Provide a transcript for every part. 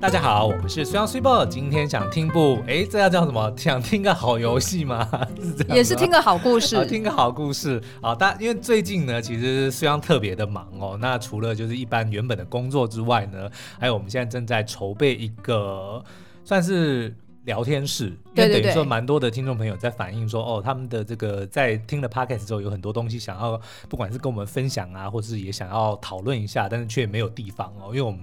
大家好，我们是 Sun Super。今天想听部，哎，这要叫什么？想听个好游戏吗？是也是听个好故事，听个好故事。啊，但因为最近呢，其实 Sun 特别的忙哦。那除了就是一般原本的工作之外呢，还有我们现在正在筹备一个，算是。聊天室，因为等于说蛮多的听众朋友在反映说，哦，他们的这个在听了 podcast 之后，有很多东西想要，不管是跟我们分享啊，或是也想要讨论一下，但是却没有地方哦，因为我们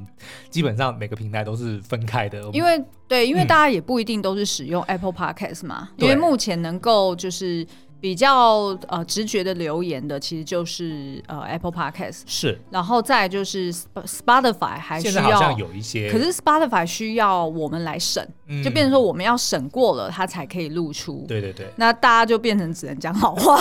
基本上每个平台都是分开的。因为对，因为大家也不一定都是使用 Apple Podcast 嘛，嗯、因为目前能够就是。比较呃直觉的留言的，其实就是呃 Apple Podcast 是，然后再就是 Spotify 还需要，现在好像有一些，可是 Spotify 需要我们来审，嗯、就变成说我们要审过了，它才可以露出。对对对，那大家就变成只能讲好话。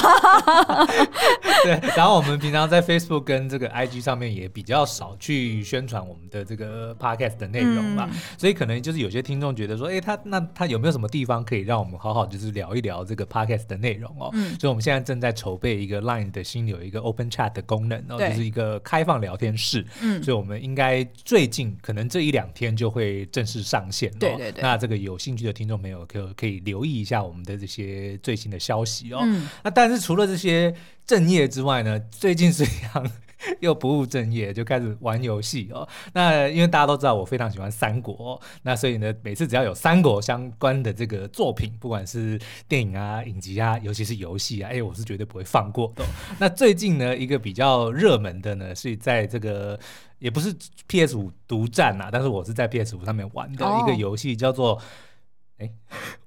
对，然后我们平常在 Facebook 跟这个 IG 上面也比较少去宣传我们的这个 Podcast 的内容嘛，嗯、所以可能就是有些听众觉得说，哎，他那他有没有什么地方可以让我们好好就是聊一聊这个 Podcast 的内容哦？嗯，所以我们现在正在筹备一个 Line 的新有一个 Open Chat 的功能哦，对就是一个开放聊天室。嗯，所以我们应该最近可能这一两天就会正式上线哦。对对对。那这个有兴趣的听众朋友可可以留意一下我们的这些最新的消息哦。嗯。那但是除了这些正业之外呢，最近是一样。又不务正业，就开始玩游戏哦。那因为大家都知道我非常喜欢三国哦，那所以呢，每次只要有三国相关的这个作品，不管是电影啊、影集啊，尤其是游戏啊，哎，我是绝对不会放过的。那最近呢，一个比较热门的呢，是在这个也不是 PS 五独占啊，但是我是在 PS 五上面玩的一个游戏，叫做。哎，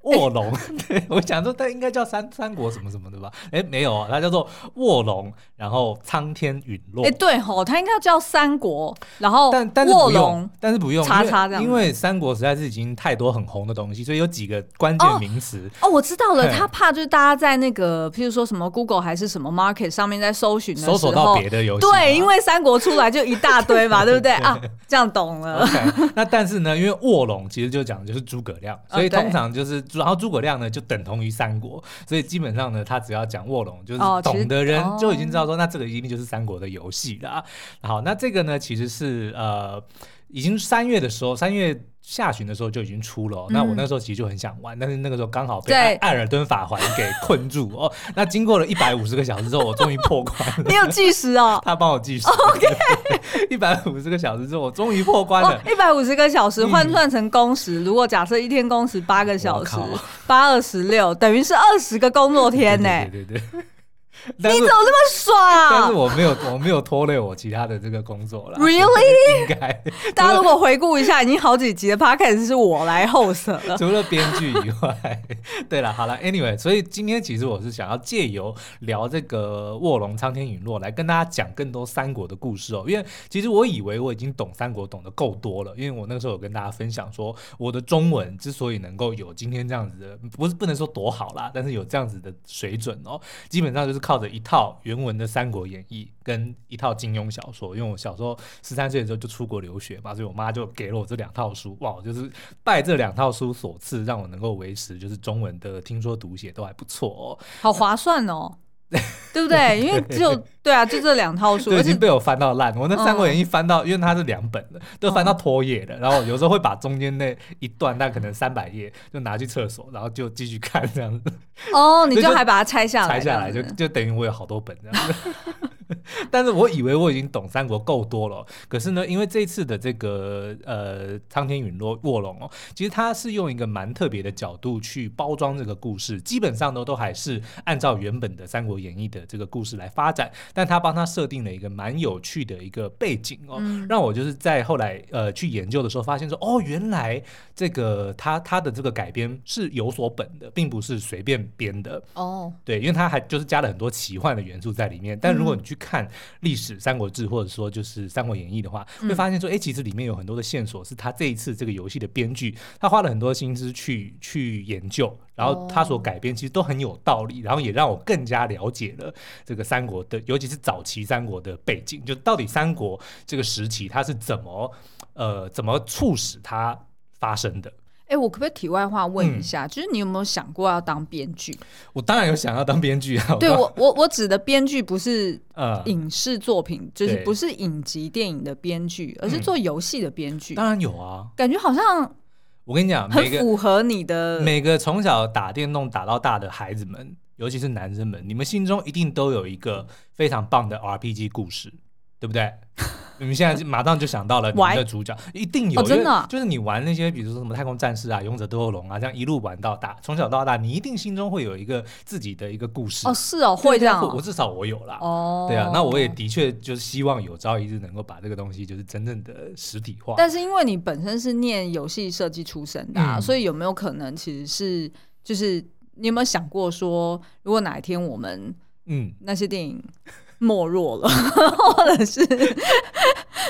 卧龙，对，我想说它应该叫三三国什么什么的吧？哎，没有啊，它叫做卧龙，然后苍天陨落。哎，对吼，它应该叫三国，然后但但是不用，但是不用叉叉这样，因为三国实在是已经太多很红的东西，所以有几个关键名词。哦，我知道了，他怕就是大家在那个，譬如说什么 Google 还是什么 Market 上面在搜寻的时候，搜索到别的游戏。对，因为三国出来就一大堆嘛，对不对啊？这样懂了。那但是呢，因为卧龙其实就讲的就是诸葛亮，所以。通常就是，然后诸葛亮呢就等同于三国，所以基本上呢，他只要讲卧龙，就是懂的人就已经知道说，那这个一定就是三国的游戏了。好，那这个呢，其实是呃，已经三月的时候，三月。下旬的时候就已经出了，那我那时候其实就很想玩，但是那个时候刚好被艾尔登法环给困住哦。那经过了一百五十个小时之后，我终于破关了。你有计时哦？他帮我计时。OK，一百五十个小时之后，我终于破关了。一百五十个小时换算成工时，如果假设一天工时八个小时，八二十六，等于是二十个工作天呢。对对对。你怎么那么爽？但是我没有，我没有拖累我其他的这个工作了。Really？应该。大家如果回顾一下，已经好几集的 Podcast 是我来 host 了。除了编剧以外，对了，好了，Anyway，所以今天其实我是想要借由聊这个卧龙苍天陨落来跟大家讲更多三国的故事哦。因为其实我以为我已经懂三国懂得够多了，因为我那个时候有跟大家分享说，我的中文之所以能够有今天这样子的，不是不能说多好啦，但是有这样子的水准哦，基本上就是靠。的一套原文的《三国演义》跟一套金庸小说，因为我小时候十三岁的时候就出国留学嘛，所以我妈就给了我这两套书。哇，就是拜这两套书所赐，让我能够维持就是中文的听说读写都还不错哦，好划算哦。对不对？因为只有 对啊，就这两套书已经被我翻到烂。我那《三国演义》翻到，因为它是两本的，都翻到脱页的。然后有时候会把中间那一段，那可能三百页，就拿去厕所，然后就继续看这样子。哦，你就还把它拆下来？拆下来就就等于我有好多本这样子。但是我以为我已经懂三国够多了，可是呢，因为这次的这个呃苍天陨落卧龙哦，其实它是用一个蛮特别的角度去包装这个故事，基本上呢都还是按照原本的《三国演义》的这个故事来发展，但他帮他设定了一个蛮有趣的一个背景哦，嗯、让我就是在后来呃去研究的时候发现说，哦，原来这个他他的这个改编是有所本的，并不是随便编的哦，对，因为他还就是加了很多奇幻的元素在里面，但如果你去看历史《三国志》或者说就是《三国演义》的话，会发现说，哎，其实里面有很多的线索是他这一次这个游戏的编剧他花了很多心思去去研究，然后他所改编其实都很有道理，然后也让我更加了解了这个三国的，尤其是早期三国的背景，就到底三国这个时期它是怎么呃怎么促使它发生的。哎、欸，我可不可以题外话问一下，嗯、就是你有没有想过要当编剧？我当然有想要当编剧啊。对我，我我指的编剧不是呃 影视作品，呃、就是不是影集电影的编剧，而是做游戏的编剧、嗯。当然有啊，感觉好像我跟你讲，很符合你的每个从小打电动打到大的孩子们，尤其是男生们，你们心中一定都有一个非常棒的 RPG 故事，对不对？你们现在马上就想到了你们的主角，一定有，真的就是你玩那些，比如说什么太空战士啊、勇者斗恶龙啊，这样一路玩到大，从小到大，你一定心中会有一个自己的一个故事。哦，是哦，会这样。我至少我有啦。哦，对啊，那我也的确就是希望有朝一日能够把这个东西就是真正的实体化。但是因为你本身是念游戏设计出身的，所以有没有可能其实是就是你有没有想过说，如果哪一天我们嗯那些电影。没落了，或者是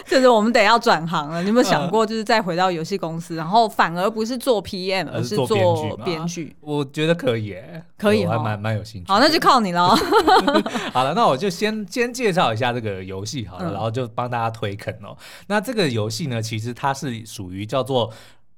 就是我们得要转行了。你有没有想过，就是再回到游戏公司，然后反而不是做 PM，而是做编剧？我觉得可以，可以，我还蛮蛮有兴趣。好，那就靠你了。好了，那我就先先介绍一下这个游戏好了，然后就帮大家推坑哦。那这个游戏呢，其实它是属于叫做。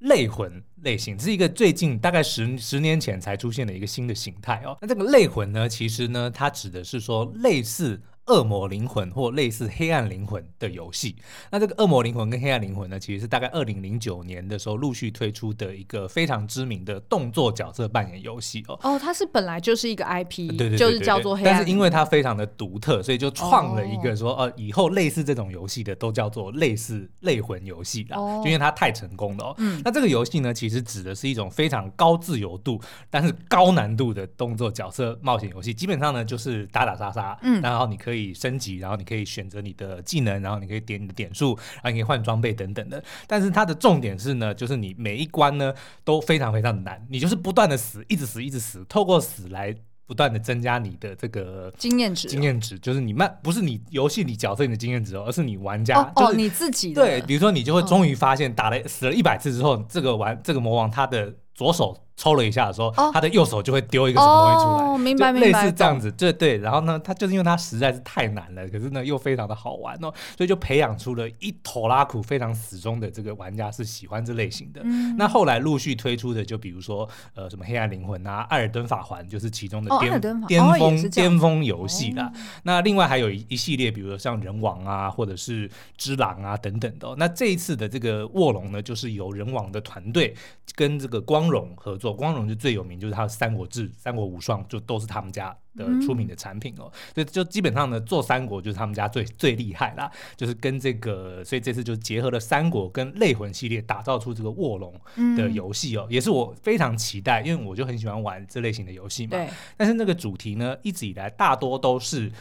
类魂类型，这是一个最近大概十十年前才出现的一个新的形态哦。那这个类魂呢，其实呢，它指的是说类似。恶魔灵魂或类似黑暗灵魂的游戏，那这个恶魔灵魂跟黑暗灵魂呢，其实是大概二零零九年的时候陆续推出的一个非常知名的动作角色扮演游戏哦。哦，它是本来就是一个 IP，对对，就是叫做黑暗，但是因为它非常的独特，所以就创了一个说，呃，以后类似这种游戏的都叫做类似类魂游戏啦，就因为它太成功了哦。嗯，那这个游戏呢，其实指的是一种非常高自由度，但是高难度的动作角色冒险游戏，基本上呢就是打打杀杀，嗯，然后你可以升级，然后。你可以选择你的技能，然后你可以点你的点数，然后你可以换装备等等的。但是它的重点是呢，就是你每一关呢都非常非常的难，你就是不断的死，一直死，一直死，透过死来不断的增加你的这个经验值。经验值就是你慢，不是你游戏里角色你的经验值哦，而是你玩家，哦，就是你自己的。对，比如说你就会终于发现，打了死了一百次之后，这个玩这个魔王他的左手。抽了一下的时候，哦、他的右手就会丢一个什么东西出来，哦、明白明白，类似这样子，对对。然后呢，他就是因为他实在是太难了，可是呢又非常的好玩哦，所以就培养出了一头拉苦非常死忠的这个玩家是喜欢这类型的。嗯、那后来陆续推出的，就比如说呃什么黑暗灵魂啊、艾尔登法环，就是其中的巅巅、哦、峰巅峰游戏啦。哦、那另外还有一一系列，比如说像人王啊，或者是之狼啊等等的、哦。那这一次的这个卧龙呢，就是由人王的团队跟这个光荣合作，光荣就最有名。就是他的《三国志》《三国无双》就都是他们家的出名的产品哦，所以就基本上呢，做三国就是他们家最最厉害啦。就是跟这个，所以这次就结合了三国跟类魂系列，打造出这个卧龙的游戏哦，也是我非常期待，因为我就很喜欢玩这类型的游戏嘛。但是那个主题呢，一直以来大多都是。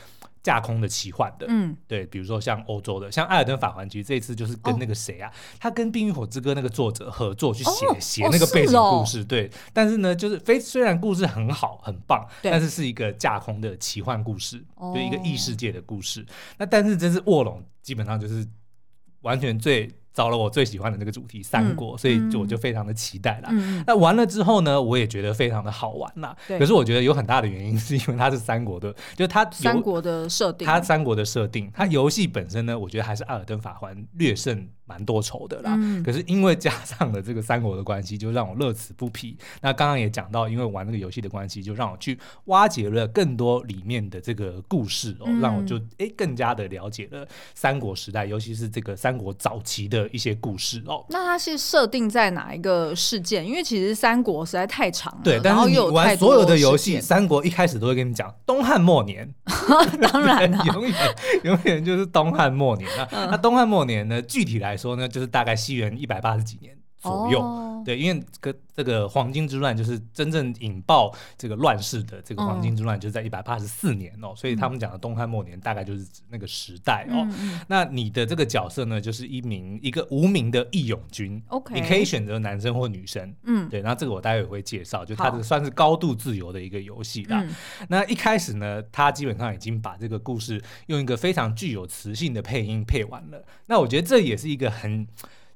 架空的奇幻的，嗯，对，比如说像欧洲的，像《艾尔登法环》，其实这一次就是跟那个谁啊，哦、他跟《冰与火之歌》那个作者合作去写写、哦、那个背景故事，对。但是呢，就是非虽然故事很好很棒，但是是一个架空的奇幻故事，哦、就一个异世界的故事。那但是这是卧龙，基本上就是完全最。找了我最喜欢的那个主题三国，嗯、所以就我就非常的期待啦。嗯、那完了之后呢，我也觉得非常的好玩啦。可是我觉得有很大的原因是因为它是三国的，就是它三国的设定，它三国的设定，它游戏本身呢，我觉得还是《艾尔登法环》略胜。蛮多愁的啦，嗯、可是因为加上了这个三国的关系，就让我乐此不疲。那刚刚也讲到，因为玩这个游戏的关系，就让我去挖掘了更多里面的这个故事哦，嗯、让我就诶更加的了解了三国时代，尤其是这个三国早期的一些故事哦。那它是设定在哪一个事件？因为其实三国实在太长了，对，但是你玩所有的游戏，三国一开始都会跟你讲东汉末年，当然了，永远永远就是东汉末年啊。嗯、那东汉末年呢，具体来说呢，就是大概西元一百八十几年。左右。哦、对，因为跟这个黄巾之乱就是真正引爆这个乱世的这个黄金之乱，就是在一百八十四年哦。嗯、所以他们讲的东汉末年大概就是指那个时代哦。嗯、那你的这个角色呢，就是一名一个无名的义勇军。OK，你可以选择男生或女生。嗯，对。然后这个我待会也会介绍，就它这个算是高度自由的一个游戏啦。嗯、那一开始呢，它基本上已经把这个故事用一个非常具有磁性的配音配完了。那我觉得这也是一个很。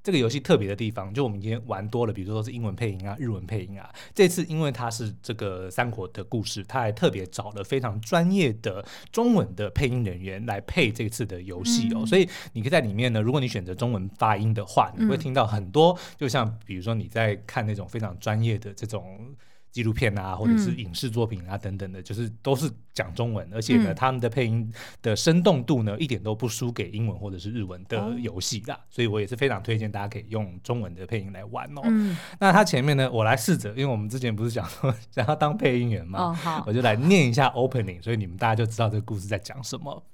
这个游戏特别的地方，就我们今天玩多了，比如说是英文配音啊、日文配音啊。这次因为它是这个三国的故事，它还特别找了非常专业的中文的配音人员来配这次的游戏哦。嗯、所以你可以在里面呢，如果你选择中文发音的话，你会听到很多，就像比如说你在看那种非常专业的这种。纪录片啊，或者是影视作品啊，等等的，嗯、就是都是讲中文，而且呢，嗯、他们的配音的生动度呢，一点都不输给英文或者是日文的游戏啦。哦、所以我也是非常推荐大家可以用中文的配音来玩哦。嗯、那他前面呢，我来试着，因为我们之前不是讲说想要当配音员嘛，哦、好，我就来念一下 opening，所以你们大家就知道这个故事在讲什么。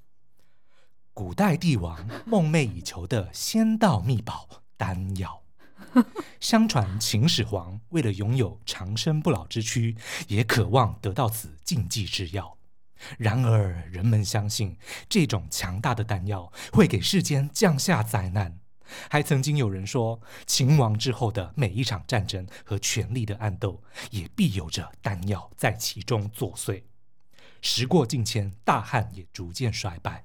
古代帝王梦寐以求的仙道秘宝丹药。相传秦始皇为了拥有长生不老之躯，也渴望得到此禁忌之药。然而，人们相信这种强大的丹药会给世间降下灾难。还曾经有人说，秦王之后的每一场战争和权力的暗斗，也必有着丹药在其中作祟。时过境迁，大汉也逐渐衰败。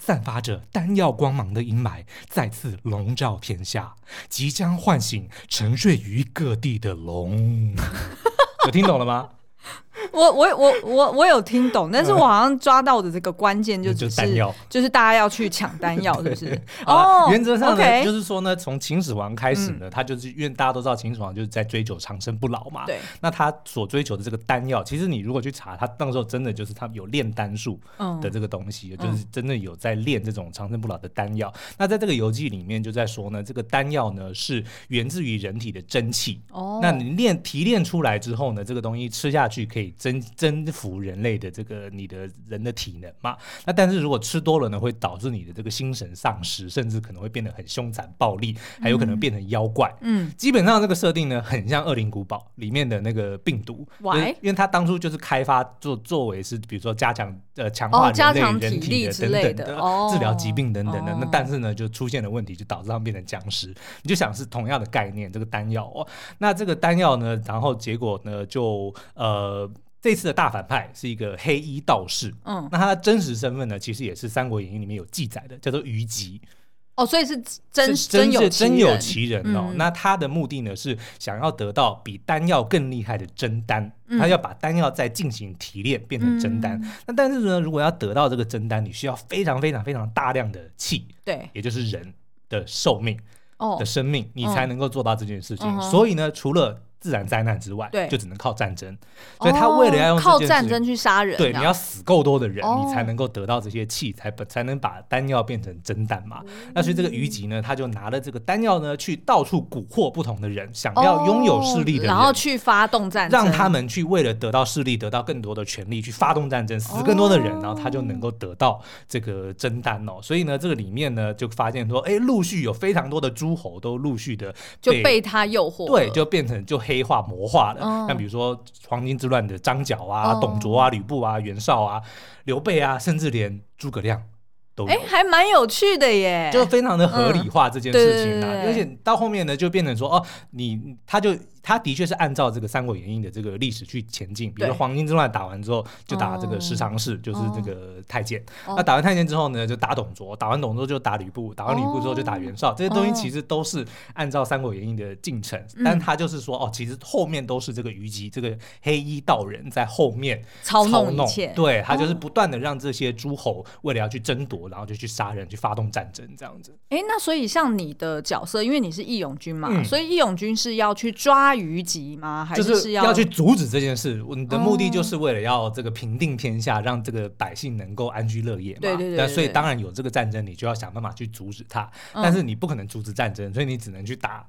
散发着丹药光芒的阴霾再次笼罩天下，即将唤醒沉睡于各地的龙。有听懂了吗？我我我我我有听懂，但是我好像抓到的这个关键就只是就是大家要去抢丹药，是不是？哦，原则上呢，就是说呢，从秦始皇开始呢，他就是因为大家都知道秦始皇就是在追求长生不老嘛。对。那他所追求的这个丹药，其实你如果去查，他那时候真的就是他有炼丹术的这个东西，就是真的有在炼这种长生不老的丹药。那在这个游记里面就在说呢，这个丹药呢是源自于人体的真气。哦。那你炼提炼出来之后呢，这个东西吃下去可以。征征服人类的这个你的人的体能嘛，那但是如果吃多了呢，会导致你的这个心神丧失，甚至可能会变得很凶残暴力，还有可能变成妖怪。嗯，基本上这个设定呢，很像《恶灵古堡》里面的那个病毒。喂，因为它当初就是开发作作为是，比如说加强呃强化人类人体的等等的治疗疾病等等的。那但是呢，就出现了问题，就导致他们变成僵尸。你就想是同样的概念，这个丹药哦，那这个丹药呢，然后结果呢，就呃。这次的大反派是一个黑衣道士，嗯，那他的真实身份呢，其实也是《三国演义》里面有记载的，叫做虞姬。哦，所以是真是真有真有其人哦。嗯、那他的目的呢，是想要得到比丹药更厉害的真丹，嗯、他要把丹药再进行提炼，变成真丹。嗯、那但是呢，如果要得到这个真丹，你需要非常非常非常大量的气，对，也就是人的寿命哦。的生命，你才能够做到这件事情。哦、所以呢，除了自然灾难之外，对，就只能靠战争。所以他为了要用靠战争去杀人，对，你要死够多的人，你才能够得到这些气，才才能把丹药变成真丹嘛。那所以这个虞姬呢，他就拿了这个丹药呢，去到处蛊惑不同的人，想要拥有势力的人，然后去发动战争，让他们去为了得到势力，得到更多的权利，去发动战争，死更多的人，然后他就能够得到这个真丹哦。所以呢，这个里面呢，就发现说，哎，陆续有非常多的诸侯都陆续的就被他诱惑，对，就变成就黑化魔化。像、嗯、比如说黄巾之乱的张角啊、哦、董卓啊、吕布啊、袁绍啊、刘备啊，甚至连诸葛亮都。哎，还蛮有趣的耶，就非常的合理化这件事情啊，而且到后面呢，就变成说，哦，你他就他的确是按照这个《三国演义》的这个历史去前进，比如说黄巾之乱打完之后，就打这个十常侍，就是这个太监。那打完太监之后呢，就打董卓，打完董卓就打吕布，打完吕布之后就打袁绍。这些东西其实都是按照《三国演义》的进程，但他就是说，哦，其实后面都是这个虞姬这个黑衣道人在后面操弄一切，对，他就是不断的让这些诸侯为了要去争夺。然后就去杀人，去发动战争，这样子。哎，那所以像你的角色，因为你是义勇军嘛，嗯、所以义勇军是要去抓虞姬吗？还是，是要，要去阻止这件事？你的目的就是为了要这个平定天下，哦、让这个百姓能够安居乐业嘛。对对，对对对。但所以当然有这个战争，你就要想办法去阻止它。嗯、但是你不可能阻止战争，所以你只能去打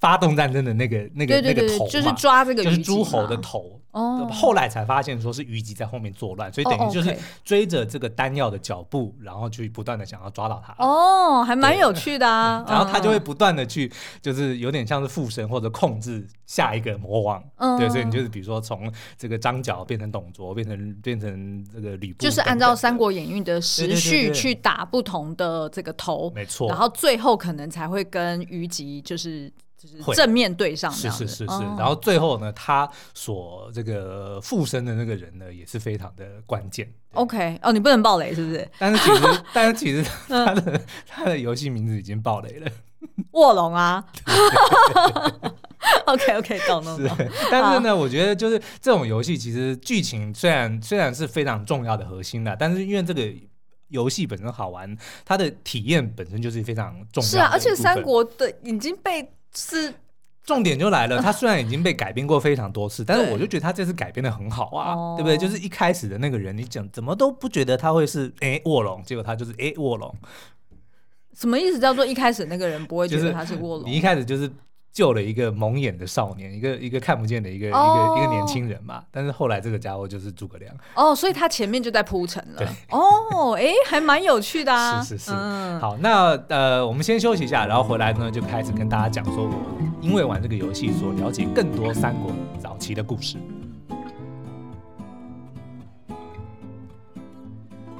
发动战争的那个那个那个头嘛，就是抓这个就是诸侯的头。哦，后来才发现说是虞姬在后面作乱，所以等于就是追着这个丹药的脚步，然后去不断的想要抓到他。哦，还蛮有趣的啊。然后他就会不断的去，就是有点像是附身或者控制下一个魔王。嗯，对，所以你就是比如说从这个张角变成董卓，变成变成这个吕布，就是按照《三国演义》的时序去打不同的这个头，没错。然后最后可能才会跟虞姬就是。就是正面对上，是是是是。然后最后呢，他所这个附身的那个人呢，也是非常的关键。OK，哦，你不能爆雷是不是？但是其实，但是其实他的他的游戏名字已经爆雷了，卧龙啊。OK OK，懂了。是，但是呢，我觉得就是这种游戏，其实剧情虽然虽然是非常重要的核心的，但是因为这个游戏本身好玩，它的体验本身就是非常重要的。是啊，而且三国的已经被是重点就来了，他虽然已经被改编过非常多次，但是我就觉得他这次改编的很好啊，对，对不对？就是一开始的那个人，你讲怎么都不觉得他会是哎卧龙，结果他就是哎卧龙。什么意思？叫做一开始那个人不会觉得他是卧龙？你一开始就是。救了一个蒙眼的少年，一个一个看不见的一个、oh. 一个一个年轻人嘛。但是后来这个家伙就是诸葛亮哦，oh, 所以他前面就在铺陈了。哦，哎，还蛮有趣的啊。是是是。嗯、好，那呃，我们先休息一下，然后回来呢就开始跟大家讲说，我因为玩这个游戏所了解更多三国早期的故事。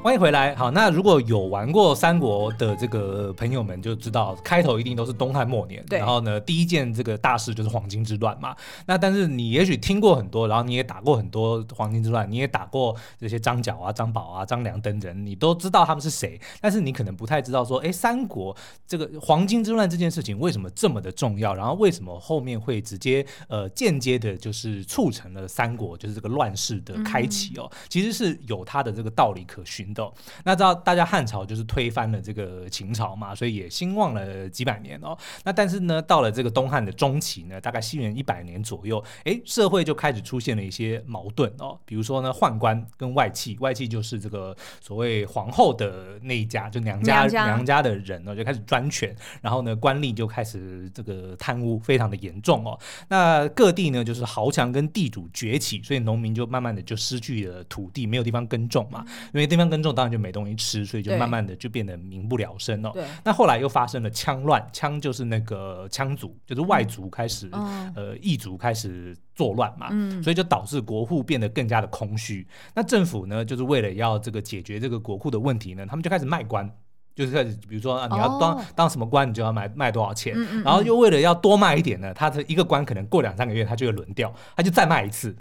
欢迎回来。好，那如果有玩过三国的这个朋友们就知道，开头一定都是东汉末年。对。然后呢，第一件这个大事就是黄巾之乱嘛。那但是你也许听过很多，然后你也打过很多黄巾之乱，你也打过这些张角啊、张宝啊、张良等人，你都知道他们是谁。但是你可能不太知道说，哎，三国这个黄巾之乱这件事情为什么这么的重要？然后为什么后面会直接呃间接的，就是促成了三国就是这个乱世的开启哦？嗯、其实是有它的这个道理可循。那知道大家汉朝就是推翻了这个秦朝嘛，所以也兴旺了几百年哦。那但是呢，到了这个东汉的中期呢，大概西元一百年左右，哎，社会就开始出现了一些矛盾哦。比如说呢，宦官跟外戚，外戚就是这个所谓皇后的那一家，就娘家娘家，娘家的人呢，就开始专权，然后呢，官吏就开始这个贪污非常的严重哦。那各地呢，就是豪强跟地主崛起，所以农民就慢慢的就失去了土地，没有地方耕种嘛，因为地方耕种。当然就没东西吃，所以就慢慢的就变得民不聊生哦。那后来又发生了羌乱，羌就是那个羌族，就是外族开始，嗯、呃，异族开始作乱嘛，嗯、所以就导致国库变得更加的空虚。那政府呢，就是为了要这个解决这个国库的问题呢，他们就开始卖官。就是开始，比如说啊，你要当、oh. 当什么官，你就要卖卖多少钱，嗯嗯嗯，然后又为了要多卖一点呢，他的一个官可能过两三个月他就会轮掉，他就再卖一次。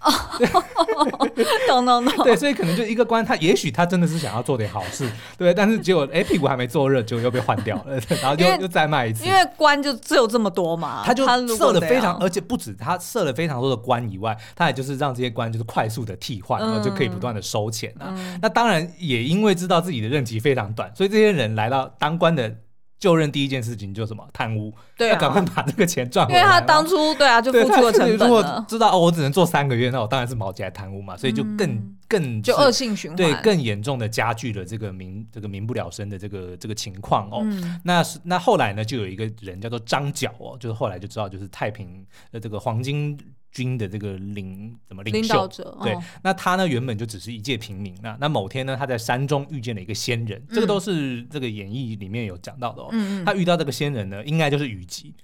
懂懂 懂。对，所以可能就一个官，他也许他真的是想要做点好事，对，但是结果哎屁股还没坐热，就又被换掉了，然后就又再卖一次。因为官就只有这么多嘛，他就设了非常，而且不止他设了非常多的官以外，他也就是让这些官就是快速的替换，然后就可以不断的收钱啊。嗯、那当然也因为知道自己的任期非常短，所以这些人来到当官的。就任第一件事情就是什么贪污，对、啊，要赶快把这个钱赚回来。因为他当初对啊，就付出了成本了。如果知道哦，我只能做三个月，那我当然是毛起来贪污嘛，所以就更、嗯、更就恶性循环，对，更严重的加剧了这个民这个民不聊生的这个这个情况哦。嗯、那是那后来呢，就有一个人叫做张角哦，就是后来就知道就是太平的这个黄巾军的这个领怎么领袖领导者，对，哦、那他呢原本就只是一介平民，那那某天呢他在山中遇见了一个仙人，嗯、这个都是这个演义里面有讲到的哦。嗯嗯，他遇到这个仙人呢，应该就是虞姬。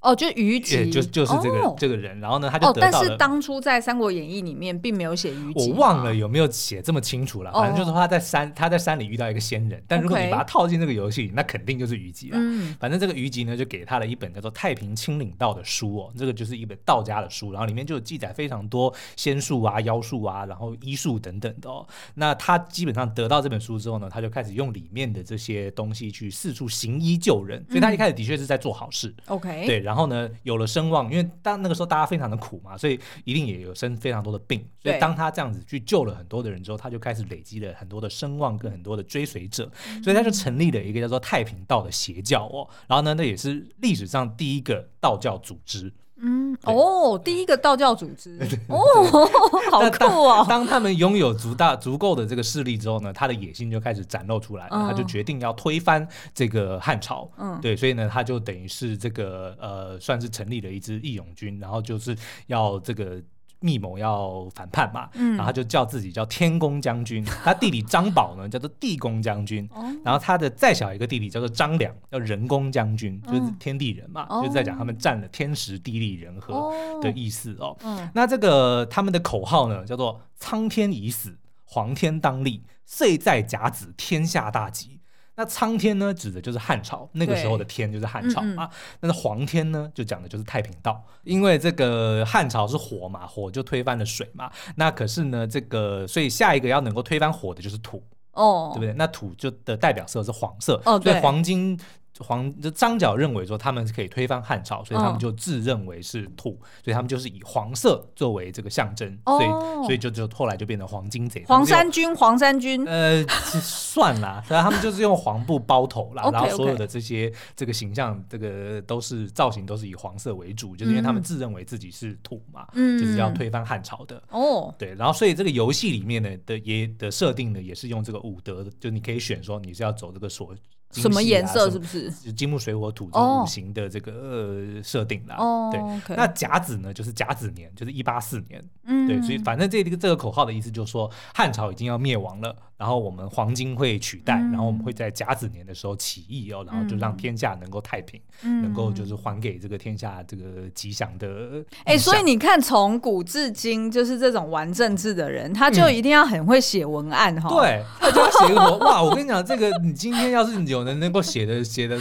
哦，就虞姬，就就是这个、哦、这个人，然后呢，他就得到了。哦、但是当初在《三国演义》里面并没有写虞姬，我忘了有没有写这么清楚了。哦、反正就是说他在山，他在山里遇到一个仙人，但如果你把它套进这个游戏里，那肯定就是虞姬了。嗯、反正这个虞姬呢，就给他了一本叫做《太平清领道》的书哦，这个就是一本道家的书，然后里面就有记载非常多仙术啊、妖术啊，然后医术等等的哦。那他基本上得到这本书之后呢，他就开始用里面的这些东西去四处行医救人，所以他一开始的确是在做好事。OK，、嗯、对，然后呢，有了。声望，因为当那个时候大家非常的苦嘛，所以一定也有生非常多的病。所以当他这样子去救了很多的人之后，他就开始累积了很多的声望跟很多的追随者，所以他就成立了一个叫做太平道的邪教哦。然后呢，那也是历史上第一个道教组织。嗯哦，第一个道教组织 哦，好酷哦！当他们拥有足大足够的这个势力之后呢，他的野心就开始展露出来了，嗯、他就决定要推翻这个汉朝。嗯，对，所以呢，他就等于是这个呃，算是成立了一支义勇军，然后就是要这个。密谋要反叛嘛，嗯、然后他就叫自己叫天公将军，他弟弟张宝呢叫做地公将军，哦、然后他的再小一个弟弟叫做张良，叫人公将军，就是天地人嘛，哦、就是在讲他们占了天时地利人和的意思哦。哦那这个他们的口号呢叫做苍天已死，黄天当立，岁在甲子，天下大吉。那苍天呢，指的就是汉朝那个时候的天，就是汉朝啊。那黄天呢，就讲的就是太平道，因为这个汉朝是火嘛，火就推翻了水嘛。那可是呢，这个所以下一个要能够推翻火的就是土哦，对不对？那土就的代表色是黄色哦，对，黄金。黄就张角认为说他们是可以推翻汉朝，所以他们就自认为是土，哦、所以他们就是以黄色作为这个象征，哦、所以所以就就后来就变成黄金贼。黄衫军，黄衫军，呃，算啦，然后他们就是用黄布包头啦，然后所有的这些这个形象，这个都是造型都是以黄色为主，就是因为他们自认为自己是土嘛，嗯、就是要推翻汉朝的。哦，对，然后所以这个游戏里面呢的也的设定呢，也是用这个武德，就你可以选说你是要走这个所。啊、什么颜色是不是？金木水火土这五行的这个呃设定啦。哦、对，okay、那甲子呢，就是甲子年，就是一八四年。嗯，对，所以反正这个这个口号的意思就是说，汉朝已经要灭亡了。然后我们黄金会取代，嗯、然后我们会在甲子年的时候起义哦，然后就让天下能够太平，嗯、能够就是还给这个天下这个吉祥的。哎，所以你看，从古至今，就是这种玩政治的人，他就一定要很会写文案哈、嗯。对，他就要写个哇，我跟你讲，这个你今天要是有人能够写的写的，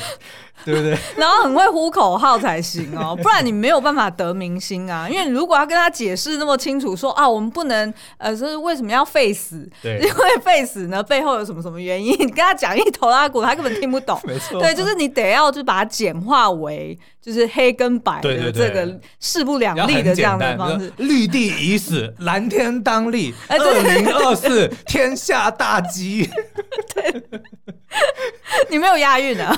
对不对？然后很会呼口号才行哦，不然你没有办法得明星啊。因为如果要跟他解释那么清楚说，说啊，我们不能呃，就是为什么要废死？对，因为废。死呢？背后有什么什么原因？你跟他讲一头拉骨，他根本听不懂。没错，对，就是你得要就把它简化为就是黑跟白的这个势不两立的这样的方式。绿地已死，蓝天当立。二零二四天下大吉。对，你没有押韵啊？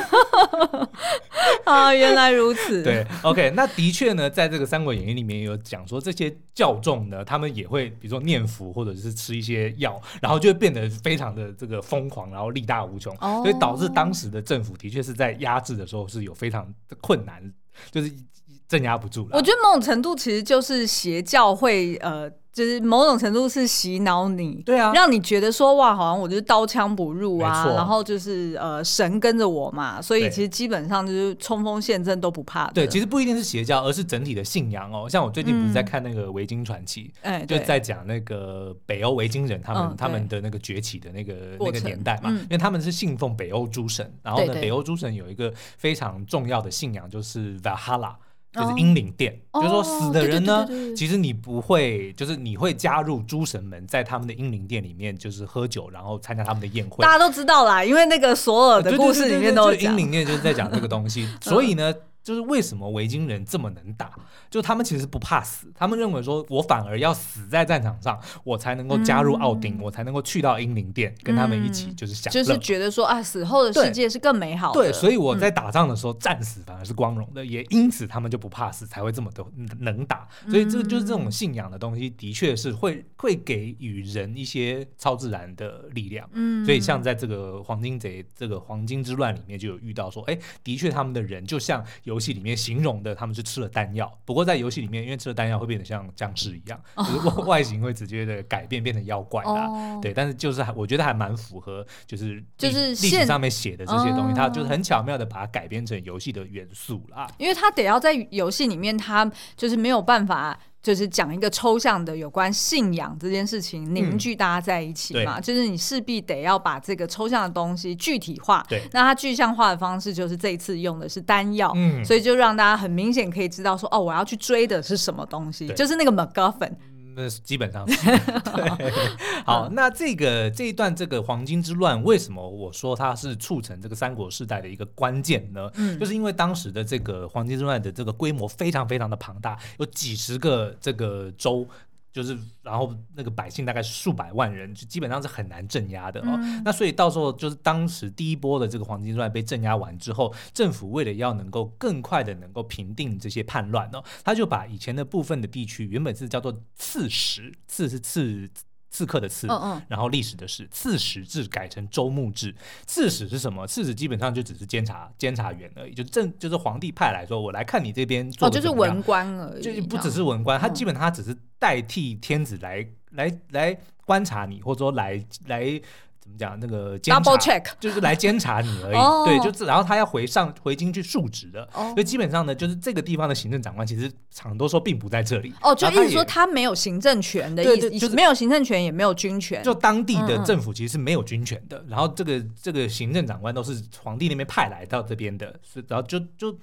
啊，原来如此。对，OK，那的确呢，在这个《三国演义》里面有讲说，这些教众呢，他们也会比如说念佛或者是吃一些药，然后就会变得。非常的这个疯狂，然后力大无穷，哦、所以导致当时的政府的确是在压制的时候是有非常的困难，就是镇压不住了。我觉得某种程度其实就是邪教会呃。就是某种程度是洗脑你，对啊，让你觉得说哇，好像我就是刀枪不入啊，然后就是呃神跟着我嘛，所以其实基本上就是冲锋陷阵都不怕的。对，其实不一定是邪教，而是整体的信仰哦。像我最近不是在看那个维京传奇，哎，就在讲那个北欧维京人他们他们的那个崛起的那个那个年代嘛，因为他们是信奉北欧诸神，然后呢，北欧诸神有一个非常重要的信仰就是 Valhalla。就是英灵殿，哦、就是说死的人呢，其实你不会，就是你会加入诸神们在他们的英灵殿里面，就是喝酒，然后参加他们的宴会。大家都知道啦，因为那个索尔的故事里面都有讲，英灵殿就是在讲这个东西，所以呢。就是为什么维京人这么能打？就他们其实不怕死，他们认为说，我反而要死在战场上，我才能够加入奥丁，嗯、我才能够去到英灵殿，跟他们一起就是享乐，就是觉得说啊，死后的世界是更美好的。对，所以我在打仗的时候，战死反而是光荣的，嗯、也因此他们就不怕死，才会这么的能打。所以这就是这种信仰的东西，的确是会会给予人一些超自然的力量。嗯，所以像在这个黄金贼这个黄金之乱里面，就有遇到说，哎，的确他们的人就像有。游戏里面形容的他们是吃了丹药，不过在游戏里面，因为吃了丹药会变得像僵尸一样，就是 外形会直接的改变，变成妖怪啦。哦、对，但是就是还我觉得还蛮符合，就是就是历史上面写的这些东西，它就是很巧妙的把它改编成游戏的元素啦。因为它得要在游戏里面，它就是没有办法。就是讲一个抽象的有关信仰这件事情凝聚大家在一起嘛，嗯、就是你势必得要把这个抽象的东西具体化。对，那它具象化的方式就是这一次用的是丹药，嗯，所以就让大家很明显可以知道说，哦，我要去追的是什么东西，就是那个 MacGuffin。那基本上是 对，好，那这个这一段这个黄金之乱，为什么我说它是促成这个三国时代的一个关键呢？嗯，就是因为当时的这个黄金之乱的这个规模非常非常的庞大，有几十个这个州。就是，然后那个百姓大概是数百万人，就基本上是很难镇压的哦。嗯、那所以到时候就是当时第一波的这个黄金之乱被镇压完之后，政府为了要能够更快的能够平定这些叛乱哦，他就把以前的部分的地区原本是叫做刺史，刺是刺。刺客的刺，嗯嗯，然后历史的史，刺史制改成州牧制。刺史是什么？刺史基本上就只是监察监察员而已，就正就是皇帝派来说，我来看你这边做，哦，就是文官而已，就不只是文官，他基本上他只是代替天子来来来观察你，或者说来来。怎么讲那个监察 Double check 就是来监察你而已。哦、对，就是然后他要回上回京去述职的。哦、所以基本上呢，就是这个地方的行政长官其实很多时候并不在这里。哦，就意思说他没有行政权的意思，就是没有行政权也没有军权。就当地的政府其实是没有军权的。嗯、然后这个这个行政长官都是皇帝那边派来到这边的，是然后就就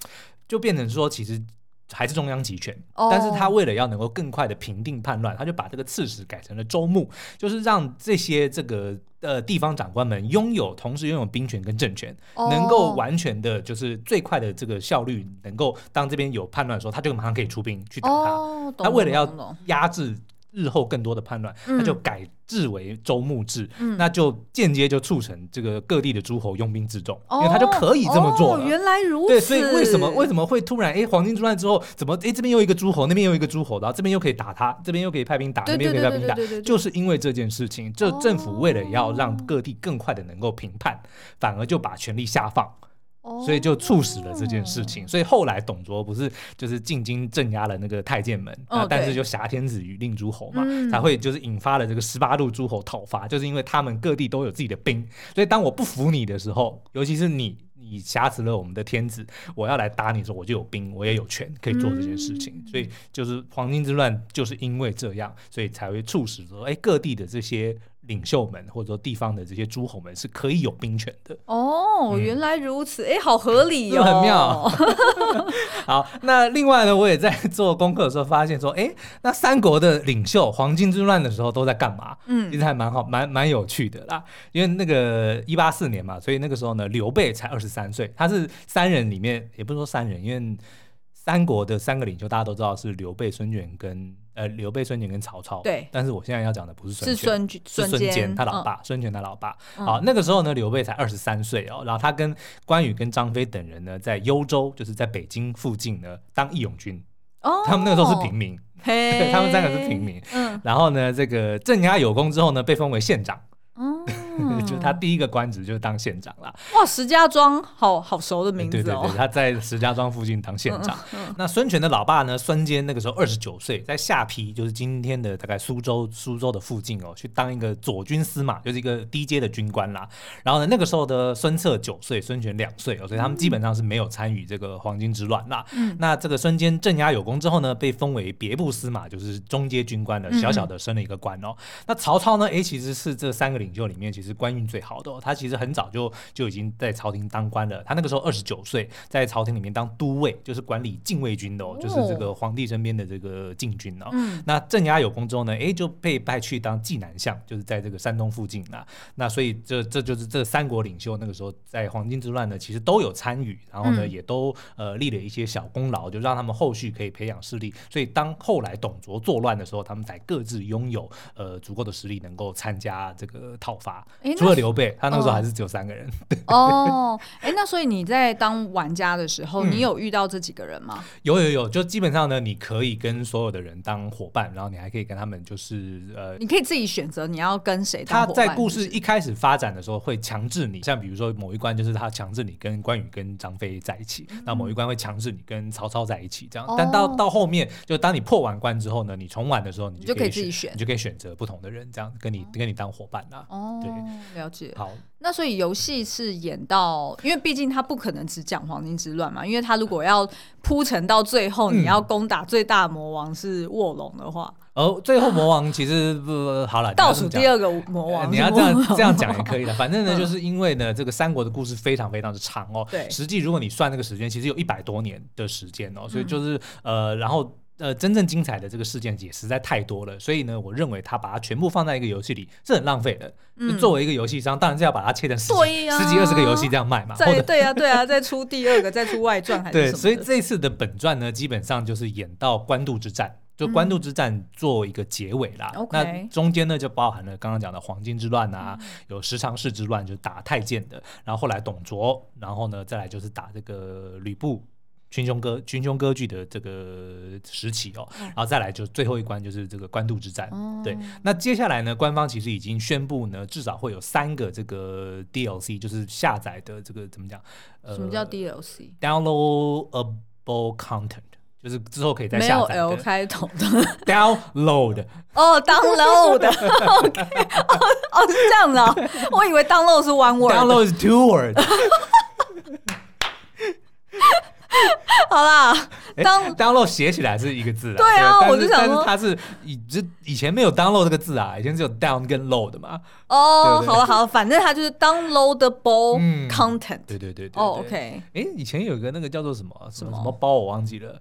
就变成说其实。还是中央集权，oh. 但是他为了要能够更快的平定叛乱，他就把这个刺史改成了州牧，就是让这些这个呃地方长官们拥有同时拥有兵权跟政权，oh. 能够完全的，就是最快的这个效率，能够当这边有叛乱的时候，他就马上可以出兵去打他。Oh. 他为了要压制。日后更多的叛乱，他就改制为州牧制，嗯、那就间接就促成这个各地的诸侯拥兵自重，哦、因为他就可以这么做。哦，原来如此。对，所以为什么为什么会突然哎，黄巾之乱之后，怎么哎这边又一个诸侯，那边又一个诸侯，然后这边又可以打他，这边又可以派兵打，那边又可以派兵打，就是因为这件事情，这政府为了要让各地更快的能够评判，哦、反而就把权力下放。所以就促使了这件事情，哦、所以后来董卓不是就是进京镇压了那个太监们，但是就挟天子以令诸侯嘛，嗯、才会就是引发了这个十八路诸侯讨伐，就是因为他们各地都有自己的兵，所以当我不服你的时候，尤其是你你挟持了我们的天子，我要来打你的时候，我就有兵，我也有权可以做这件事情，嗯、所以就是黄巾之乱就是因为这样，所以才会促使说，哎，各地的这些。领袖们或者说地方的这些诸侯们是可以有兵权的哦，嗯、原来如此，哎，好合理哦，很妙。好，那另外呢，我也在做功课的时候发现说，哎，那三国的领袖黄巾之乱的时候都在干嘛？嗯，其实还蛮好，蛮蛮有趣的啦。因为那个一八四年嘛，所以那个时候呢，刘备才二十三岁，他是三人里面，也不是说三人，因为三国的三个领袖大家都知道是刘备、孙权跟。呃，刘备、孙权跟曹操。对。但是我现在要讲的不是孙权，是孙是孙坚，他老爸，孙权他老爸。好，那个时候呢，刘备才二十三岁哦，然后他跟关羽跟张飞等人呢，在幽州，就是在北京附近呢，当义勇军。哦。他们那个时候是平民，对，他们三个是平民。嗯。然后呢，这个镇压有功之后呢，被封为县长。就他第一个官职就是当县长啦。哇，石家庄好好熟的名字哦。对对对，他在石家庄附近当县长。那孙权的老爸呢？孙坚那个时候二十九岁，在下邳，就是今天的大概苏州苏州的附近哦，去当一个左军司马，就是一个低阶的军官啦。然后呢，那个时候的孙策九岁，孙权两岁哦，所以他们基本上是没有参与这个黄巾之乱啦。嗯。那这个孙坚镇压有功之后呢，被封为别部司马，就是中阶军官的，小小的升了一个官哦。那曹操呢？哎，其实是这三个领袖里面，其实官运。最好的、哦，他其实很早就就已经在朝廷当官了。他那个时候二十九岁，在朝廷里面当都尉，就是管理禁卫军的哦，哦就是这个皇帝身边的这个禁军哦。嗯、那镇压有功之后呢，哎，就被派去当济南相，就是在这个山东附近啊。那所以这这就是这三国领袖那个时候在黄巾之乱呢，其实都有参与，然后呢、嗯、也都呃立了一些小功劳，就让他们后续可以培养势力。所以当后来董卓作乱的时候，他们才各自拥有呃足够的实力，能够参加这个讨伐。除了刘备，他那个时候还是只有三个人。哦，哎，那所以你在当玩家的时候，嗯、你有遇到这几个人吗？有有有，就基本上呢，你可以跟所有的人当伙伴，然后你还可以跟他们就是呃，你可以自己选择你要跟谁。他在故事一开始发展的时候会强制你，像比如说某一关就是他强制你跟关羽跟张飞在一起，那、嗯、某一关会强制你跟曹操在一起，这样。哦、但到到后面，就当你破完关之后呢，你重玩的时候，你就可以，你就可以自己选，你就可以选择不同的人，这样跟你、哦、跟你当伙伴啦。哦，对，了解。好。那所以游戏是演到，因为毕竟他不可能只讲黄金之乱嘛，因为他如果要铺陈到最后，你要攻打最大魔王是卧龙的话，哦，最后魔王其实不好了，倒数第二个魔王，你要这样这样讲也可以的，反正呢，就是因为呢，这个三国的故事非常非常的长哦，对，实际如果你算那个时间，其实有一百多年的时间哦，所以就是呃，然后。呃，真正精彩的这个事件也实在太多了，所以呢，我认为他把它全部放在一个游戏里是很浪费的。嗯，作为一个游戏商，当然是要把它切成十几、啊、十几二十个游戏这样卖嘛。再者对啊，对啊，再出第二个，再出外传？对，所以这次的本传呢，基本上就是演到官渡之战，就官渡之战做一个结尾啦。嗯、那中间呢，就包含了刚刚讲的黄巾之乱啊，嗯、有十常侍之乱，就是打太监的，然后后来董卓，然后呢，再来就是打这个吕布。群雄割群雄割据的这个时期哦，然后再来就最后一关就是这个官渡之战。嗯、对，那接下来呢，官方其实已经宣布呢，至少会有三个这个 DLC，就是下载的这个怎么讲？呃，什么叫 DLC？Downloadable content。就是之后可以再下载。没有 L 开头的 download 哦，download OK 哦哦是这样的、哦，我以为 download 是 one word，download 是 two word。好啦，当 download 写起来是一个字啊。对啊，对我就想说，它是以这以前没有 download 这个字啊，以前只有 down 跟 load 嘛。哦，好了好了，反正它就是 downloadable content。对对对对。哦，OK。哎，以前有一个那个叫做什么什么什么包，我忘记了。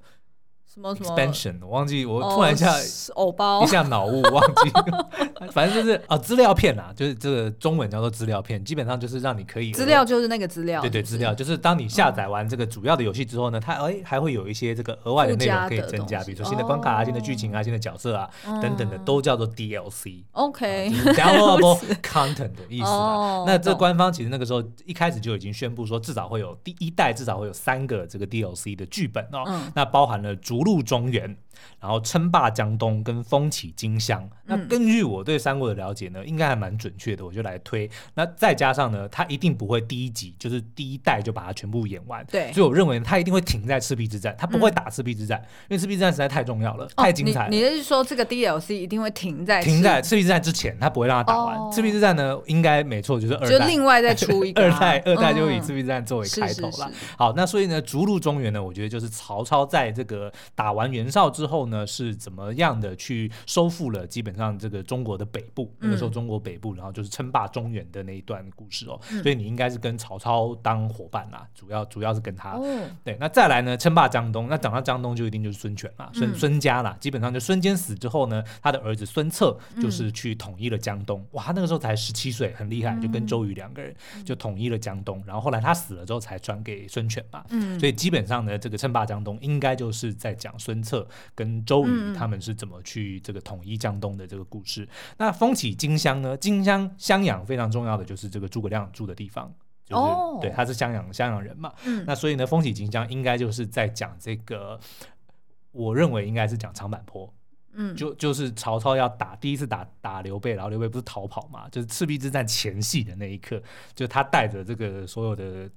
什么什么。Expansion 我忘记，我突然一下偶包。一下脑雾，忘记，反正就是啊，资料片啊，就是这个中文叫做资料片，基本上就是让你可以资料就是那个资料，对对，资料就是当你下载完这个主要的游戏之后呢，它哎还会有一些这个额外的内容可以增加，比如说新的关卡啊、新的剧情啊、新的角色啊等等的，都叫做 DLC。OK，downloadable content 的意思啊。那这官方其实那个时候一开始就已经宣布说，至少会有第一代至少会有三个这个 DLC 的剧本哦，那包含了逐鹿中原。然后称霸江东跟风起金乡，那根据我对三国的了解呢，应该还蛮准确的，我就来推。那再加上呢，他一定不会第一集就是第一代就把它全部演完，对。所以我认为他一定会停在赤壁之战，他不会打赤壁之战，因为赤壁之战实在太重要了，太精彩了。你是说这个 DLC 一定会停在停在赤壁之战之前，他不会让他打完。赤壁之战呢，应该没错，就是二代，就另外再出一个 二代，二代就以赤壁之战作为开头了。好，那所以呢，逐鹿中原呢，我觉得就是曹操在这个打完袁绍之后呢，是怎么样的去收复了基本上这个中国的北部，那个时候中国北部，然后就是称霸中原的那一段故事哦。所以你应该是跟曹操当伙伴啦，主要主要是跟他。对，那再来呢，称霸江东，那讲到江东就一定就是孙权啦，孙孙家啦，基本上就孙坚死之后呢，他的儿子孙策就是去统一了江东。哇，他那个时候才十七岁，很厉害，就跟周瑜两个人就统一了江东。然后后来他死了之后才传给孙权嘛。所以基本上呢，这个称霸江东应该就是在讲孙策跟周瑜。他们是怎么去这个统一江东的这个故事？那风起荆襄呢？荆襄襄阳非常重要的就是这个诸葛亮住的地方，就是、oh. 对，他是襄阳襄阳人嘛。嗯、那所以呢，风起荆襄应该就是在讲这个，我认为应该是讲长坂坡。嗯，就就是曹操要打第一次打打刘备，然后刘备不是逃跑嘛？就是赤壁之战前夕的那一刻，就他带着这个所有的。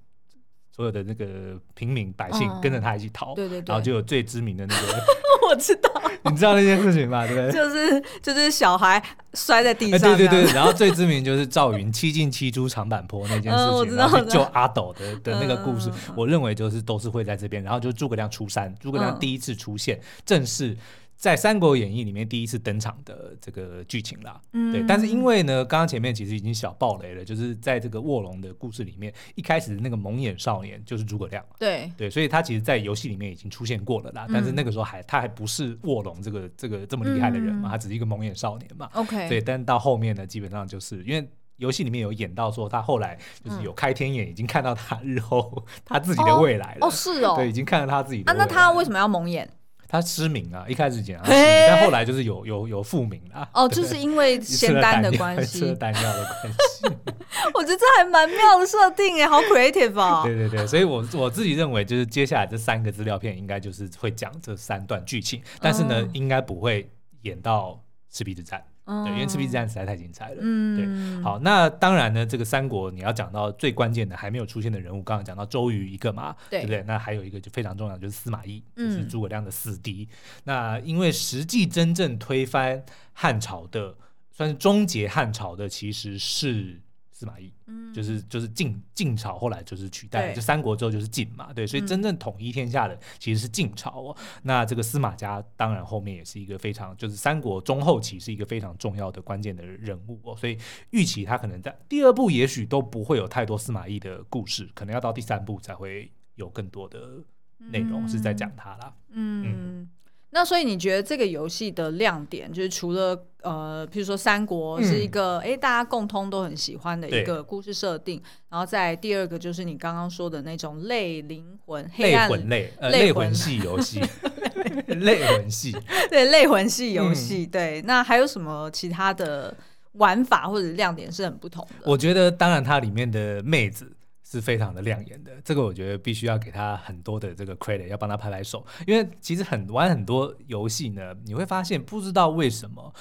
所有的那个平民百姓跟着他一起逃，对对对，然后就有最知名的那个，我知道，你知道那件事情吧？对不对？就是就是小孩摔在地上，对对对，然后最知名就是赵云七进七出长坂坡那件事情，然后去救阿斗的的那个故事，我认为就是都是会在这边，然后就诸葛亮出山，诸葛亮第一次出现，正是。在《三国演义》里面第一次登场的这个剧情啦，嗯、对，但是因为呢，刚刚前面其实已经小爆雷了，就是在这个卧龙的故事里面，一开始那个蒙眼少年就是诸葛亮，对。对，所以他其实，在游戏里面已经出现过了啦，嗯、但是那个时候还他还不是卧龙这个这个这么厉害的人嘛，嗯、他只是一个蒙眼少年嘛，OK，对，但到后面呢，基本上就是因为游戏里面有演到说，他后来就是有开天眼，已经看到他日后他自己的未来了，哦，哦是哦，对，已经看到他自己的。啊，那他为什么要蒙眼？他失明啊，一开始讲他失明，但后来就是有有有复明啊。哦，就是因为仙丹 的关系，吃了丹药的关系。我觉得这还蛮妙的设定哎，好 creative 啊！对对对，所以我我自己认为，就是接下来这三个资料片应该就是会讲这三段剧情，但是呢，应该不会演到赤壁之战。对，因为赤壁之战实在太精彩了。嗯，对。好，那当然呢，这个三国你要讲到最关键的还没有出现的人物，刚刚讲到周瑜一个嘛，对，对不对？那还有一个就非常重要的就是司马懿，就是诸葛亮的死敌。嗯、那因为实际真正推翻汉朝的，算是终结汉朝的，其实是。司马懿，嗯，就是就是晋晋朝，后来就是取代，就三国之后就是晋嘛，对，所以真正统一天下的其实是晋朝哦。那这个司马家当然后面也是一个非常，就是三国中后期是一个非常重要的关键的人物哦。所以预期他可能在第二部也许都不会有太多司马懿的故事，可能要到第三部才会有更多的内容是在讲他啦。嗯。嗯那所以你觉得这个游戏的亮点就是除了呃，譬如说三国是一个哎、嗯、大家共通都很喜欢的一个故事设定，然后再第二个就是你刚刚说的那种类灵魂、黑暗类魂 类呃 类魂系游戏，类魂系对类魂系游戏、嗯、对。那还有什么其他的玩法或者亮点是很不同的？我觉得当然它里面的妹子。是非常的亮眼的，这个我觉得必须要给他很多的这个 credit，要帮他拍拍手。因为其实很玩很多游戏呢，你会发现不知道为什么，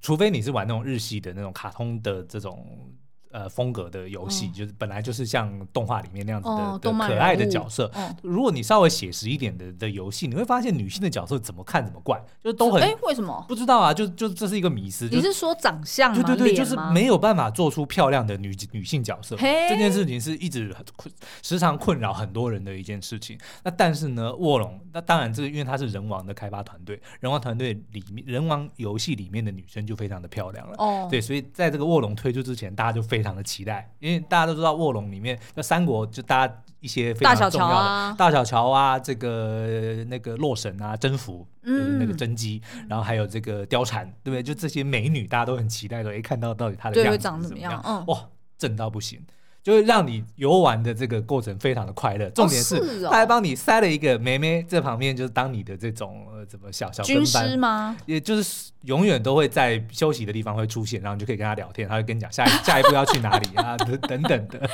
除非你是玩那种日系的那种卡通的这种呃风格的游戏，就是本来就是像动画里面那样子的可爱的角色。如果你稍微写实一点的的游戏，你会发现女性的角色怎么看怎么怪，就是都很哎，为什么？不知道啊，就就这是一个迷思。你是说长相吗？对对对，就是没有办法做出漂亮的女女性角色。这件事情是一直困时常困扰很多人的一件事情。那但是呢，卧龙那当然这个因为它是人王的开发团队，人王团队里面人王游戏里面的女生就非常的漂亮了。哦，对，所以在这个卧龙推出之前，大家就非常的期待，因为大家都知道卧龙里面那三国就大家一些非常重要的大小乔啊，这个那个洛神啊，甄宓，嗯那个甄姬，然后还有这个貂蝉，对不对？就这些美女，大家都很期待说，哎，看到到底她的样子长怎么样？嗯，哇，正到不行。就会让你游玩的这个过程非常的快乐，重点是他还帮你塞了一个妹妹在旁边，就是当你的这种呃怎么小小军师吗？也就是永远都会在休息的地方会出现，然后你就可以跟他聊天，他会跟你讲下 下一步要去哪里啊，等等的。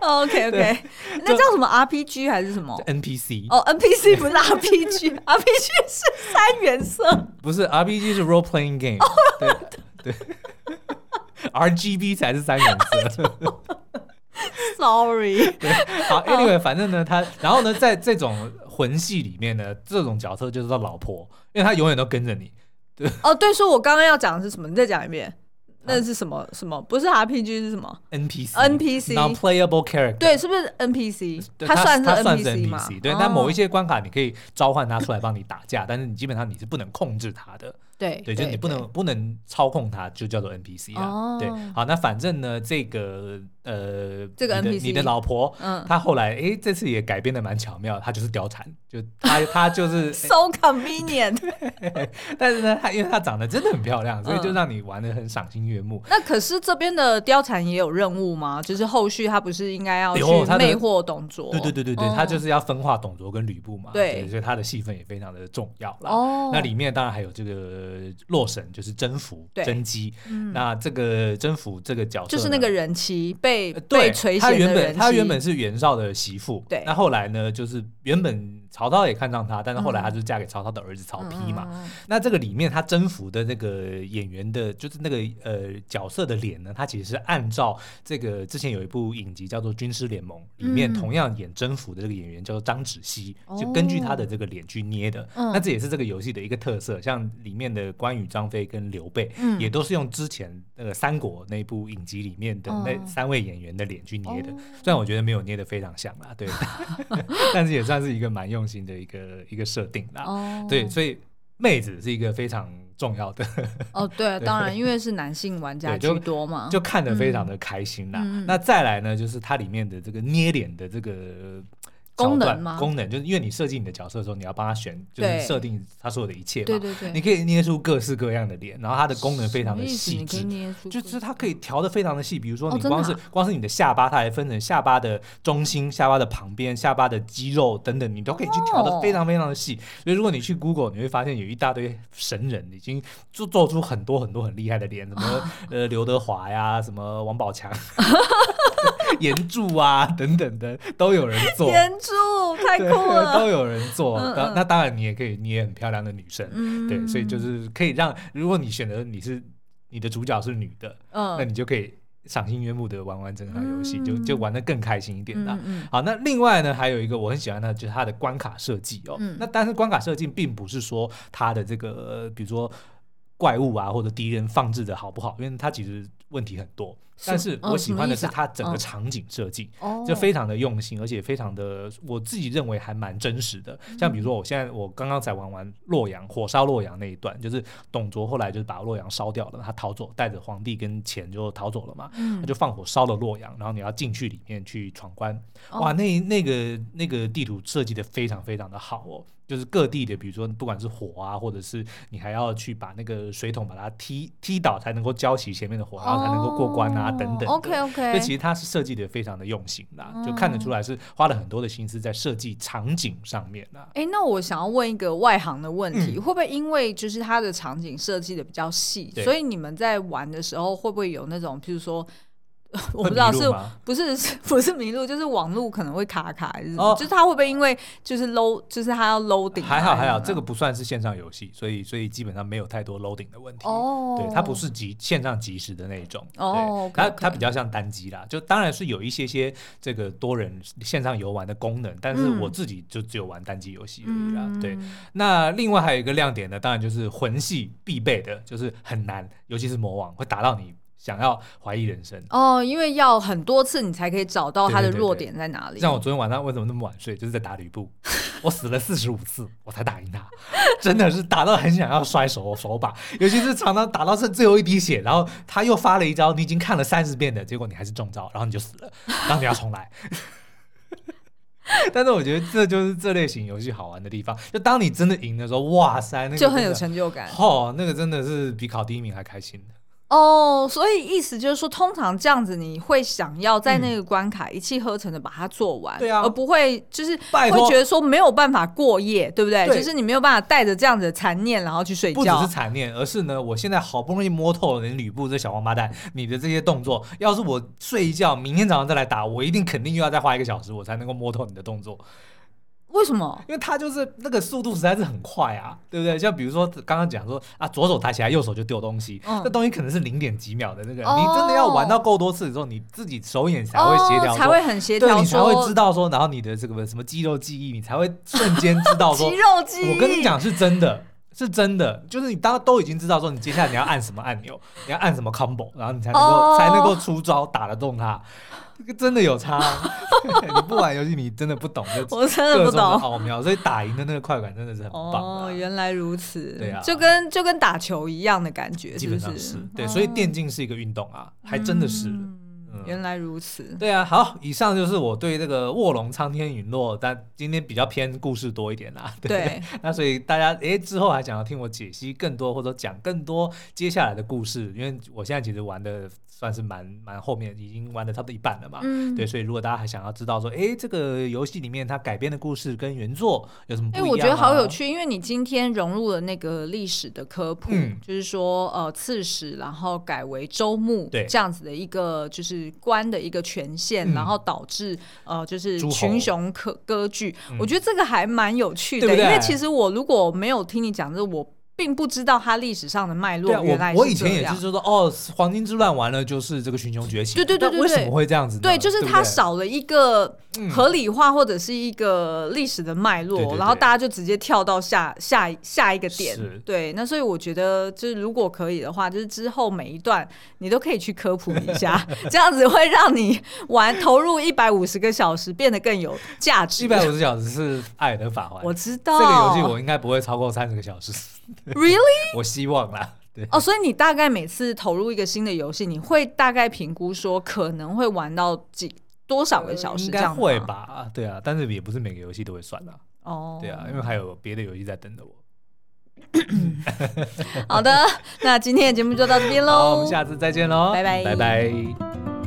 OK OK，那叫什么 RPG 还是什么？NPC 哦，NPC 不是 RPG，RPG 是三原色，不是 RPG 是 Role Playing Game，对对，RGB 才是三原色。Sorry，对，好，Anyway，反正呢，他，然后呢，在这种魂系里面呢，这种角色就是他老婆，因为他永远都跟着你。对，哦，对，说我刚刚要讲的是什么？你再讲一遍。那是什么？什么？不是 RPG 是什么？NPC，NPC，Non-Playable character。对，是不是 NPC？他算是 NPC 吗？对，但某一些关卡你可以召唤他出来帮你打架，但是你基本上你是不能控制他的。对，对，就你不能不能操控他，就叫做 NPC 啊。对，好，那反正呢，这个呃，这个 NPC，你的老婆，嗯，她后来哎，这次也改编的蛮巧妙，她就是貂蝉，就她 她就是 so convenient。但是呢，她因为她长得真的很漂亮，所以就让你玩的很赏心悦目。那可是这边的貂蝉也有任务吗？就是后续她不是应该要去魅惑董卓？对对对对对，她就是要分化董卓跟吕布嘛。对，所以她的戏份也非常的重要啦。哦，那里面当然还有这个。呃，洛神就是甄宓甄姬，那这个甄宓这个角色就是那个人妻被被垂涎的人妻，他原本他原本是袁绍的媳妇，对，那后来呢，就是原本。曹操也看上她，但是后来她就嫁给曹操的儿子曹丕嘛。嗯、那这个里面他征服的那个演员的，就是那个呃角色的脸呢，他其实是按照这个之前有一部影集叫做《军师联盟》里面同样演征服的这个演员叫做张芷溪，嗯、就根据他的这个脸去捏的。哦、那这也是这个游戏的一个特色，像里面的关羽、张飞跟刘备，嗯、也都是用之前那个三国那部影集里面的那三位演员的脸去捏的。哦、虽然我觉得没有捏的非常像啦，对，但是也算是一个蛮用。用心的一个一个设定啦，oh. 对，所以妹子是一个非常重要的 哦，oh, 对，对当然，因为是男性玩家居多嘛，就，就看得非常的开心啦。嗯、那再来呢，就是它里面的这个捏脸的这个。功能吗？功能就是因为你设计你的角色的时候，你要帮他选，就是设定他所有的一切嘛。对对对。你可以捏出各式各样的脸，然后它的功能非常的细致，就是它可以调的非常的细。比如说你光是光是你的下巴，它还分成下巴的中心、下巴的旁边、下巴的肌肉等等，你都可以去调的非常非常的细。所以如果你去 Google，你会发现有一大堆神人已经做做出很多很多很厉害的脸，什么呃刘德华呀，什么王宝强。岩柱啊，等等的都有人做。岩柱太酷了，都有人做。那那当然，你也可以你也很漂亮的女生。嗯、对，所以就是可以让，如果你选择你是你的主角是女的，嗯，那你就可以赏心悦目的玩完整场游戏，嗯、就就玩的更开心一点啦。嗯嗯、好，那另外呢，还有一个我很喜欢的，就是它的关卡设计哦。嗯、那但是关卡设计并不是说它的这个，比如说怪物啊或者敌人放置的好不好，因为它其实问题很多。但是我喜欢的是它整个场景设计，就非常的用心，而且非常的我自己认为还蛮真实的。像比如说，我现在我刚刚才玩完洛阳火烧洛阳那一段，就是董卓后来就是把洛阳烧掉了，他逃走，带着皇帝跟钱就逃走了嘛，他就放火烧了洛阳，然后你要进去里面去闯关，哇，那那个那个地图设计的非常非常的好哦，就是各地的，比如说不管是火啊，或者是你还要去把那个水桶把它踢踢倒才能够浇熄前面的火，然后才能够过关啊。等等，OK OK，这其实它是设计的非常的用心啦，嗯、就看得出来是花了很多的心思在设计场景上面啦。哎、欸，那我想要问一个外行的问题，嗯、会不会因为就是它的场景设计的比较细，所以你们在玩的时候会不会有那种，譬如说 我不知道是不是 不是迷路，就是网路可能会卡卡？就是它会不会因为就是 load，就是它要 loading？还好还好，这个不算是线上游戏，所以所以基本上没有太多 loading 的问题。哦，对，它不是即线上即时的那一种。哦，它它比较像单机啦，就当然是有一些些这个多人线上游玩的功能，但是我自己就只有玩单机游戏而已啦。对，那另外还有一个亮点呢，当然就是魂系必备的，就是很难，尤其是魔王会打到你。想要怀疑人生哦，因为要很多次你才可以找到他的弱点在哪里。像我昨天晚上为什么那么晚睡，就是在打吕布，我死了四十五次我才打赢他，真的是打到很想要摔手手把，尤其是常常打到剩最后一滴血，然后他又发了一招，你已经看了三十遍的结果你还是中招，然后你就死了，然后你要重来。但是我觉得这就是这类型游戏好玩的地方，就当你真的赢的时候，哇塞，那个就很有成就感。哦，那个真的是比考第一名还开心。哦，oh, 所以意思就是说，通常这样子你会想要在那个关卡一气呵成的把它做完，对啊、嗯，而不会就是会觉得说没有办法过夜，对不对？对，就是你没有办法带着这样子的残念然后去睡觉。不只是残念，而是呢，我现在好不容易摸透了你吕布这小王八蛋，你的这些动作，要是我睡一觉，明天早上再来打，我一定肯定又要再花一个小时，我才能够摸透你的动作。为什么？因为他就是那个速度实在是很快啊，对不对？像比如说刚刚讲说啊，左手抬起来，右手就丢东西，嗯、这东西可能是零点几秒的那个，哦、你真的要玩到够多次的时候，你自己手眼才会协调、哦，才会很协调，对，你才会知道说，然后你的这个什么肌肉记忆，你才会瞬间知道说，肌肉记忆。我跟你讲是真的，是真的，就是你当都已经知道说，你接下来你要按什么按钮，你要按什么 combo，然后你才能够、哦、才能够出招打得动他。这个真的有差，你不玩游戏，你真的不懂这各种的奥妙，所以打赢的那个快感真的是很棒。哦，原来如此，对啊，就跟就跟打球一样的感觉，基本上是对，所以电竞是一个运动啊，还真的是。原来如此，对啊，好，以上就是我对这个卧龙苍天陨落，但今天比较偏故事多一点啦。对，对那所以大家诶之后还想要听我解析更多或者讲更多接下来的故事，因为我现在其实玩的。算是蛮蛮后面，已经玩的差不多一半了嘛。嗯，对，所以如果大家还想要知道说，哎，这个游戏里面它改编的故事跟原作有什么不一样？哎，我觉得好有趣，因为你今天融入了那个历史的科普，嗯、就是说呃刺史，然后改为周牧，对，这样子的一个就是官的一个权限，嗯、然后导致呃就是群雄可割据。嗯、我觉得这个还蛮有趣的，对对因为其实我如果没有听你讲，就是我。并不知道它历史上的脉络原来是这样。我以前也是说说哦，黄金之乱完了就是这个群雄崛起。对对对对，为什么会这样子？对，就是它少了一个合理化或者是一个历史的脉络，然后大家就直接跳到下下下一个点。对，那所以我觉得就是如果可以的话，就是之后每一段你都可以去科普一下，这样子会让你玩投入一百五十个小时变得更有价值。一百五十小时是艾尔登法环，我知道这个游戏我应该不会超过三十个小时。Really？我希望啦。对哦，所以你大概每次投入一个新的游戏，你会大概评估说可能会玩到几多少个小时这样？应该会吧？对啊，但是也不是每个游戏都会算的。哦，对啊，因为还有别的游戏在等着我。好的，那今天的节目就到这边喽。好，我们下次再见喽，拜拜，拜拜。